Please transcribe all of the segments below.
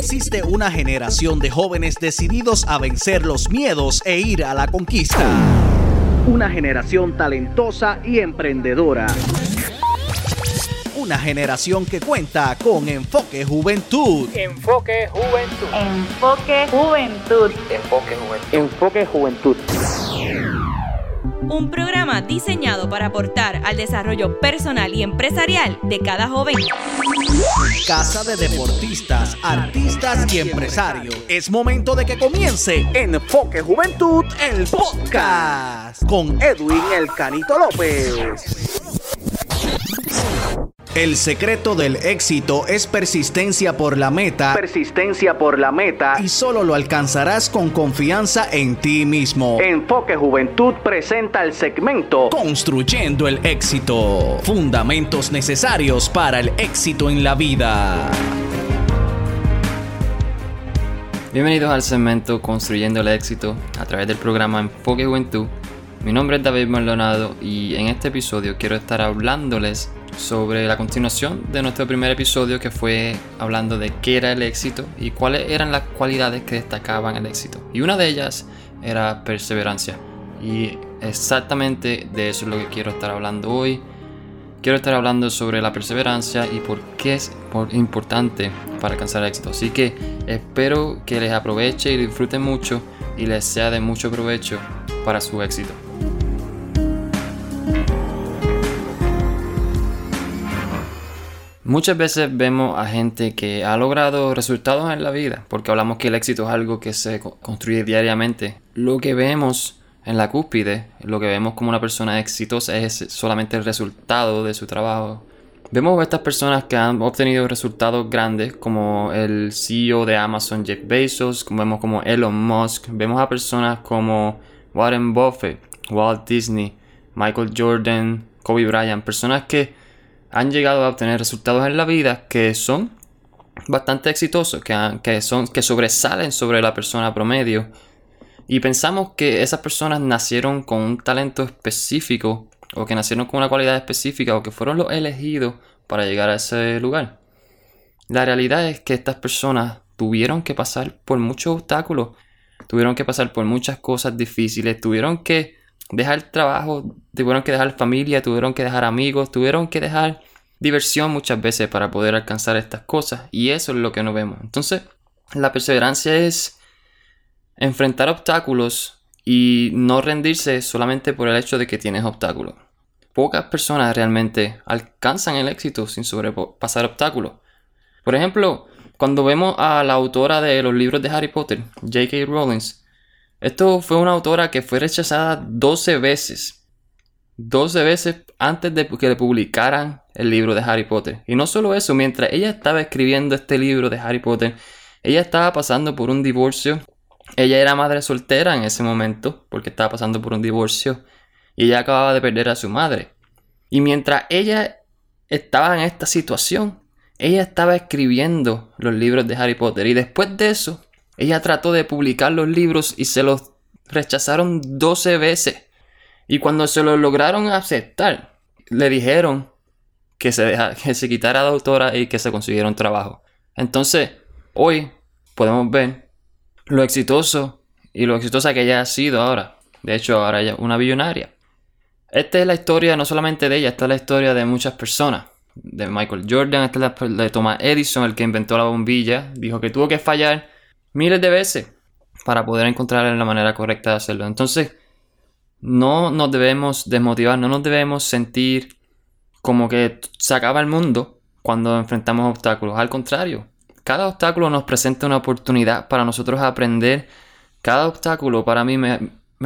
Existe una generación de jóvenes decididos a vencer los miedos e ir a la conquista. Una generación talentosa y emprendedora. Una generación que cuenta con Enfoque Juventud. Enfoque Juventud. Enfoque Juventud. Enfoque Juventud. Enfoque Juventud. Un programa diseñado para aportar al desarrollo personal y empresarial de cada joven. Casa de deportistas, artistas y empresarios. Es momento de que comience Enfoque Juventud, el podcast. Con Edwin El Canito López. El secreto del éxito es persistencia por la meta. Persistencia por la meta. Y solo lo alcanzarás con confianza en ti mismo. Enfoque Juventud presenta el segmento Construyendo el éxito. Fundamentos necesarios para el éxito en la vida. Bienvenidos al segmento Construyendo el éxito a través del programa Enfoque Juventud. Mi nombre es David Maldonado y en este episodio quiero estar hablándoles sobre la continuación de nuestro primer episodio que fue hablando de qué era el éxito y cuáles eran las cualidades que destacaban el éxito. Y una de ellas era perseverancia. Y exactamente de eso es lo que quiero estar hablando hoy. Quiero estar hablando sobre la perseverancia y por qué es importante para alcanzar el éxito. Así que espero que les aproveche y disfruten mucho y les sea de mucho provecho para su éxito. Muchas veces vemos a gente que ha logrado resultados en la vida, porque hablamos que el éxito es algo que se construye diariamente. Lo que vemos en la cúspide, lo que vemos como una persona exitosa es solamente el resultado de su trabajo. Vemos a estas personas que han obtenido resultados grandes, como el CEO de Amazon Jeff Bezos, como vemos como Elon Musk, vemos a personas como Warren Buffett, Walt Disney, Michael Jordan, Kobe Bryant, personas que han llegado a obtener resultados en la vida que son bastante exitosos, que, son, que sobresalen sobre la persona promedio. Y pensamos que esas personas nacieron con un talento específico, o que nacieron con una cualidad específica, o que fueron los elegidos para llegar a ese lugar. La realidad es que estas personas tuvieron que pasar por muchos obstáculos, tuvieron que pasar por muchas cosas difíciles, tuvieron que dejar trabajo, tuvieron que dejar familia, tuvieron que dejar amigos, tuvieron que dejar diversión muchas veces para poder alcanzar estas cosas. Y eso es lo que no vemos. Entonces, la perseverancia es enfrentar obstáculos y no rendirse solamente por el hecho de que tienes obstáculos. Pocas personas realmente alcanzan el éxito sin sobrepasar obstáculos. Por ejemplo, cuando vemos a la autora de los libros de Harry Potter, J.K. Rowling, esto fue una autora que fue rechazada 12 veces. 12 veces antes de que le publicaran el libro de Harry Potter. Y no solo eso, mientras ella estaba escribiendo este libro de Harry Potter, ella estaba pasando por un divorcio. Ella era madre soltera en ese momento, porque estaba pasando por un divorcio. Y ella acababa de perder a su madre. Y mientras ella estaba en esta situación, ella estaba escribiendo los libros de Harry Potter. Y después de eso, ella trató de publicar los libros y se los rechazaron 12 veces. Y cuando se los lograron aceptar, le dijeron que se, que se quitara de autora y que se consiguiera un trabajo. Entonces, hoy podemos ver lo exitoso y lo exitosa que ella ha sido ahora. De hecho, ahora ella es una billonaria. Esta es la historia no solamente de ella, esta es la historia de muchas personas. De Michael Jordan, esta es la de Thomas Edison, el que inventó la bombilla. Dijo que tuvo que fallar miles de veces para poder encontrar la manera correcta de hacerlo. Entonces, no nos debemos desmotivar, no nos debemos sentir como que se acaba el mundo cuando enfrentamos obstáculos. Al contrario, cada obstáculo nos presenta una oportunidad para nosotros aprender. Cada obstáculo para mí me,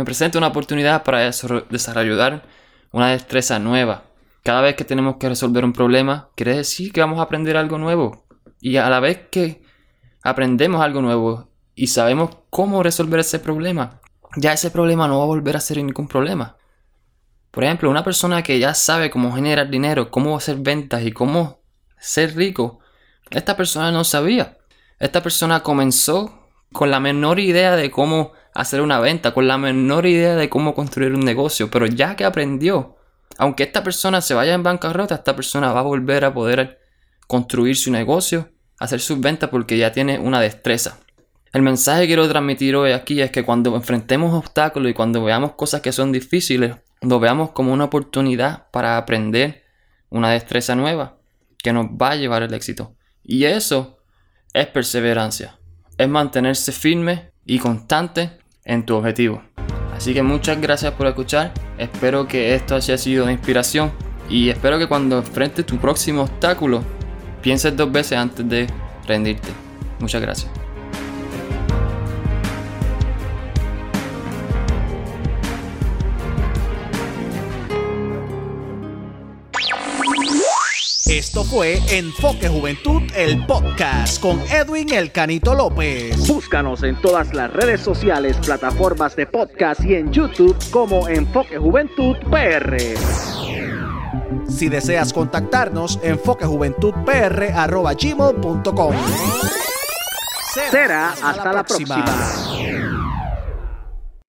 presenta una oportunidad para desarrollar una destreza nueva. Cada vez que tenemos que resolver un problema, quiere decir que vamos a aprender algo nuevo. Y a la vez que aprendemos algo nuevo y sabemos cómo resolver ese problema, ya ese problema no va a volver a ser ningún problema. Por ejemplo, una persona que ya sabe cómo generar dinero, cómo hacer ventas y cómo ser rico, esta persona no sabía. Esta persona comenzó con la menor idea de cómo hacer una venta, con la menor idea de cómo construir un negocio, pero ya que aprendió, aunque esta persona se vaya en bancarrota, esta persona va a volver a poder construir su negocio hacer sus ventas porque ya tiene una destreza. El mensaje que quiero transmitir hoy aquí es que cuando enfrentemos obstáculos y cuando veamos cosas que son difíciles, lo veamos como una oportunidad para aprender una destreza nueva que nos va a llevar al éxito. Y eso es perseverancia, es mantenerse firme y constante en tu objetivo. Así que muchas gracias por escuchar, espero que esto haya sido de inspiración y espero que cuando enfrentes tu próximo obstáculo pienses dos veces antes de rendirte. Muchas gracias. Esto fue Enfoque Juventud, el podcast con Edwin El Canito López. Búscanos en todas las redes sociales, plataformas de podcast y en YouTube como Enfoque Juventud PR. Si deseas contactarnos, enfoquejuventudpr.gmail.com Será hasta, la próxima.